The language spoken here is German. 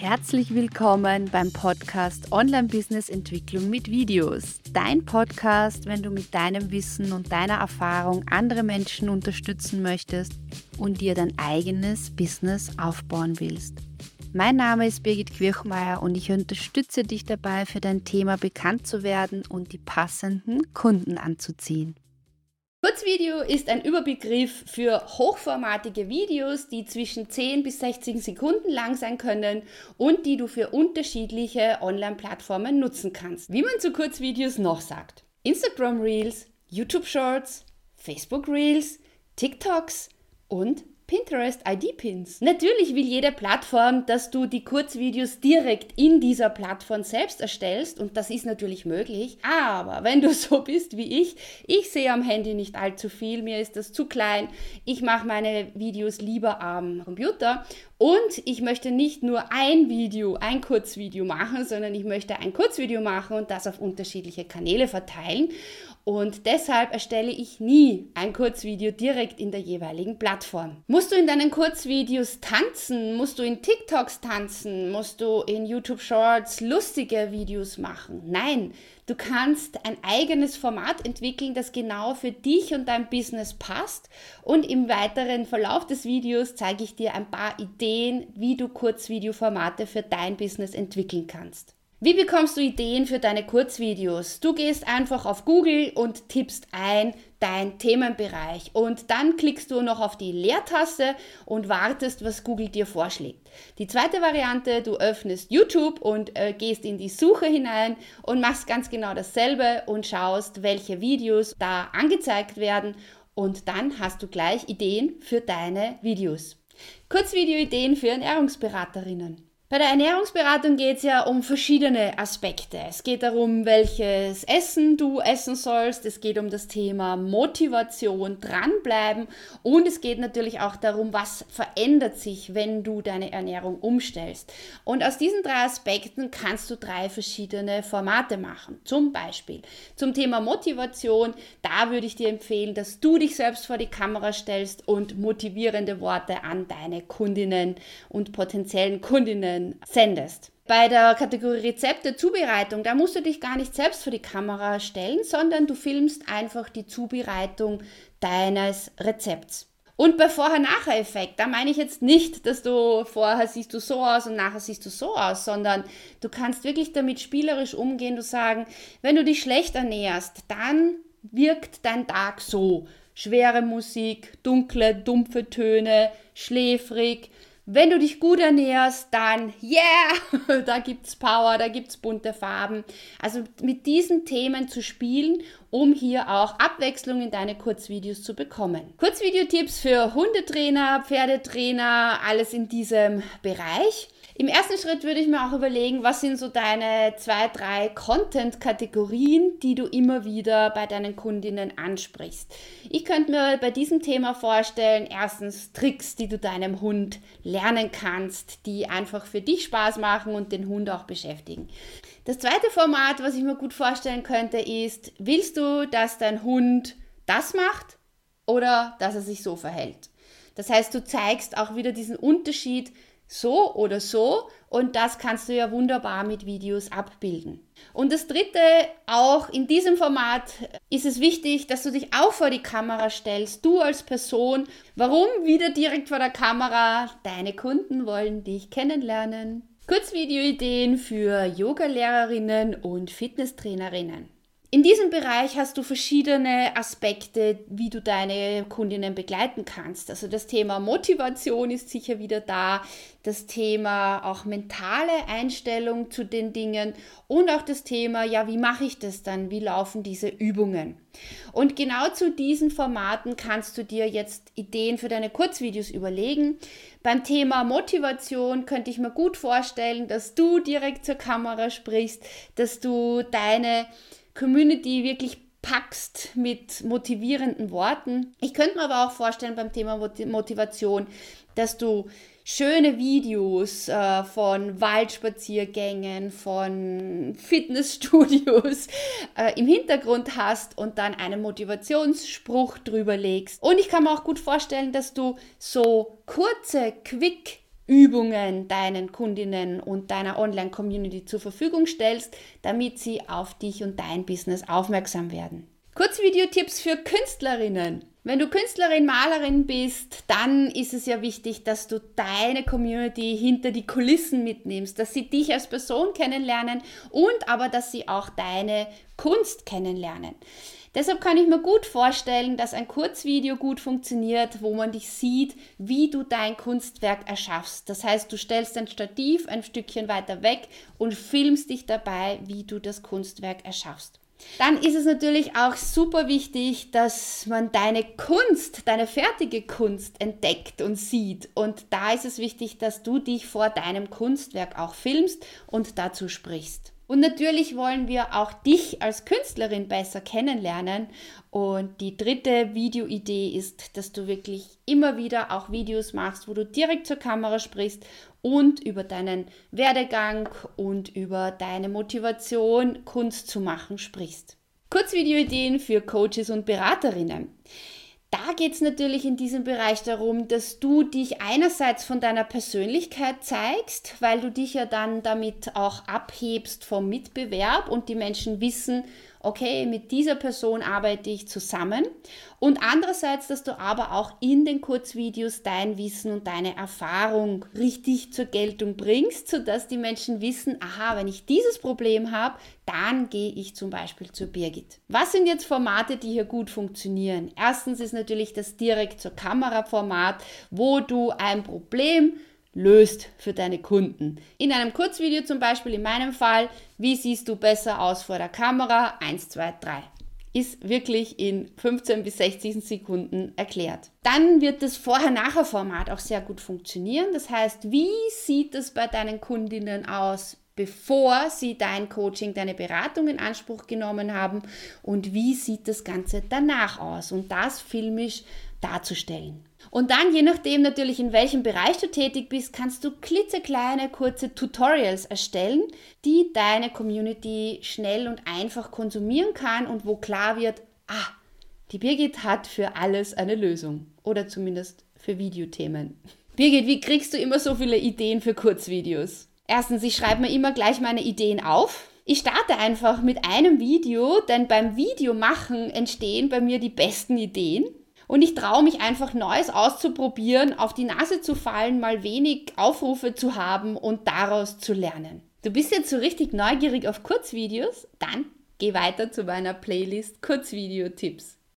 herzlich willkommen beim Podcast Online Business Entwicklung mit Videos. Dein Podcast, wenn du mit deinem Wissen und deiner Erfahrung andere Menschen unterstützen möchtest und dir dein eigenes Business aufbauen willst. Mein Name ist Birgit Quirchmeier und ich unterstütze dich dabei, für dein Thema bekannt zu werden und die passenden Kunden anzuziehen. Kurzvideo ist ein Überbegriff für hochformatige Videos, die zwischen 10 bis 16 Sekunden lang sein können und die du für unterschiedliche Online-Plattformen nutzen kannst. Wie man zu Kurzvideos noch sagt. Instagram Reels, YouTube Shorts, Facebook Reels, TikToks und Pinterest ID-Pins. Natürlich will jede Plattform, dass du die Kurzvideos direkt in dieser Plattform selbst erstellst und das ist natürlich möglich. Aber wenn du so bist wie ich, ich sehe am Handy nicht allzu viel, mir ist das zu klein. Ich mache meine Videos lieber am Computer und ich möchte nicht nur ein Video, ein Kurzvideo machen, sondern ich möchte ein Kurzvideo machen und das auf unterschiedliche Kanäle verteilen. Und deshalb erstelle ich nie ein Kurzvideo direkt in der jeweiligen Plattform. Musst du in deinen Kurzvideos tanzen? Musst du in TikToks tanzen? Musst du in YouTube Shorts lustige Videos machen? Nein, du kannst ein eigenes Format entwickeln, das genau für dich und dein Business passt. Und im weiteren Verlauf des Videos zeige ich dir ein paar Ideen, wie du Kurzvideoformate für dein Business entwickeln kannst. Wie bekommst du Ideen für deine Kurzvideos? Du gehst einfach auf Google und tippst ein dein Themenbereich und dann klickst du noch auf die Leertaste und wartest, was Google dir vorschlägt. Die zweite Variante, du öffnest YouTube und äh, gehst in die Suche hinein und machst ganz genau dasselbe und schaust, welche Videos da angezeigt werden und dann hast du gleich Ideen für deine Videos. Kurzvideo-Ideen für Ernährungsberaterinnen. Bei der Ernährungsberatung geht es ja um verschiedene Aspekte. Es geht darum, welches Essen du essen sollst. Es geht um das Thema Motivation, dranbleiben. Und es geht natürlich auch darum, was verändert sich, wenn du deine Ernährung umstellst. Und aus diesen drei Aspekten kannst du drei verschiedene Formate machen. Zum Beispiel zum Thema Motivation. Da würde ich dir empfehlen, dass du dich selbst vor die Kamera stellst und motivierende Worte an deine Kundinnen und potenziellen Kundinnen sendest. Bei der Kategorie Rezepte, Zubereitung, da musst du dich gar nicht selbst vor die Kamera stellen, sondern du filmst einfach die Zubereitung deines Rezepts. Und bei Vorher-Nachher-Effekt, da meine ich jetzt nicht, dass du vorher siehst du so aus und nachher siehst du so aus, sondern du kannst wirklich damit spielerisch umgehen, du sagen, wenn du dich schlecht ernährst, dann wirkt dein Tag so. Schwere Musik, dunkle, dumpfe Töne, schläfrig, wenn du dich gut ernährst, dann yeah, da gibt's Power, da gibt's bunte Farben. Also mit diesen Themen zu spielen, um hier auch Abwechslung in deine Kurzvideos zu bekommen. Kurzvideotipps für Hundetrainer, Pferdetrainer, alles in diesem Bereich. Im ersten Schritt würde ich mir auch überlegen, was sind so deine zwei, drei Content-Kategorien, die du immer wieder bei deinen Kundinnen ansprichst. Ich könnte mir bei diesem Thema vorstellen, erstens Tricks, die du deinem Hund lernen kannst, die einfach für dich Spaß machen und den Hund auch beschäftigen. Das zweite Format, was ich mir gut vorstellen könnte, ist, willst du, dass dein Hund das macht oder dass er sich so verhält? Das heißt, du zeigst auch wieder diesen Unterschied so oder so und das kannst du ja wunderbar mit Videos abbilden. Und das dritte, auch in diesem Format ist es wichtig, dass du dich auch vor die Kamera stellst, du als Person. Warum wieder direkt vor der Kamera? Deine Kunden wollen dich kennenlernen. Kurzvideoideen für Yoga-Lehrerinnen und Fitnesstrainerinnen. In diesem Bereich hast du verschiedene Aspekte, wie du deine Kundinnen begleiten kannst. Also das Thema Motivation ist sicher wieder da, das Thema auch mentale Einstellung zu den Dingen und auch das Thema, ja, wie mache ich das dann? Wie laufen diese Übungen? Und genau zu diesen Formaten kannst du dir jetzt Ideen für deine Kurzvideos überlegen. Beim Thema Motivation könnte ich mir gut vorstellen, dass du direkt zur Kamera sprichst, dass du deine Community wirklich packst mit motivierenden Worten. Ich könnte mir aber auch vorstellen beim Thema Motivation, dass du schöne Videos äh, von Waldspaziergängen, von Fitnessstudios äh, im Hintergrund hast und dann einen Motivationsspruch drüber legst. Und ich kann mir auch gut vorstellen, dass du so kurze, quick Übungen deinen Kundinnen und deiner Online-Community zur Verfügung stellst, damit sie auf dich und dein Business aufmerksam werden. Kurzvideotipps für Künstlerinnen. Wenn du Künstlerin, Malerin bist, dann ist es ja wichtig, dass du deine Community hinter die Kulissen mitnimmst, dass sie dich als Person kennenlernen und aber, dass sie auch deine Kunst kennenlernen. Deshalb kann ich mir gut vorstellen, dass ein Kurzvideo gut funktioniert, wo man dich sieht, wie du dein Kunstwerk erschaffst. Das heißt, du stellst ein Stativ ein Stückchen weiter weg und filmst dich dabei, wie du das Kunstwerk erschaffst. Dann ist es natürlich auch super wichtig, dass man deine Kunst, deine fertige Kunst entdeckt und sieht. Und da ist es wichtig, dass du dich vor deinem Kunstwerk auch filmst und dazu sprichst. Und natürlich wollen wir auch dich als Künstlerin besser kennenlernen. Und die dritte Videoidee ist, dass du wirklich immer wieder auch Videos machst, wo du direkt zur Kamera sprichst und über deinen Werdegang und über deine Motivation, Kunst zu machen, sprichst. Kurzvideoideen für Coaches und Beraterinnen. Da geht es natürlich in diesem Bereich darum, dass du dich einerseits von deiner Persönlichkeit zeigst, weil du dich ja dann damit auch abhebst vom Mitbewerb und die Menschen wissen, okay, mit dieser Person arbeite ich zusammen. Und andererseits, dass du aber auch in den Kurzvideos dein Wissen und deine Erfahrung richtig zur Geltung bringst, sodass die Menschen wissen, aha, wenn ich dieses Problem habe, dann gehe ich zum Beispiel zu Birgit. Was sind jetzt Formate, die hier gut funktionieren? Erstens ist natürlich das direkt zur Kamera Format, wo du ein Problem löst für deine Kunden. In einem Kurzvideo zum Beispiel in meinem Fall, wie siehst du besser aus vor der Kamera? 1, 2, 3 ist wirklich in 15 bis 60 Sekunden erklärt. Dann wird das Vorher-Nachher-Format auch sehr gut funktionieren. Das heißt, wie sieht es bei deinen Kundinnen aus, bevor sie dein Coaching, deine Beratung in Anspruch genommen haben und wie sieht das Ganze danach aus und das filmisch darzustellen. Und dann, je nachdem natürlich, in welchem Bereich du tätig bist, kannst du klitzekleine, kurze Tutorials erstellen, die deine Community schnell und einfach konsumieren kann und wo klar wird, ah, die Birgit hat für alles eine Lösung. Oder zumindest für Videothemen. Birgit, wie kriegst du immer so viele Ideen für Kurzvideos? Erstens, ich schreibe mir immer gleich meine Ideen auf. Ich starte einfach mit einem Video, denn beim Videomachen entstehen bei mir die besten Ideen. Und ich traue mich einfach Neues auszuprobieren, auf die Nase zu fallen, mal wenig Aufrufe zu haben und daraus zu lernen. Du bist jetzt so richtig neugierig auf Kurzvideos? Dann geh weiter zu meiner Playlist Kurzvideo-Tipps.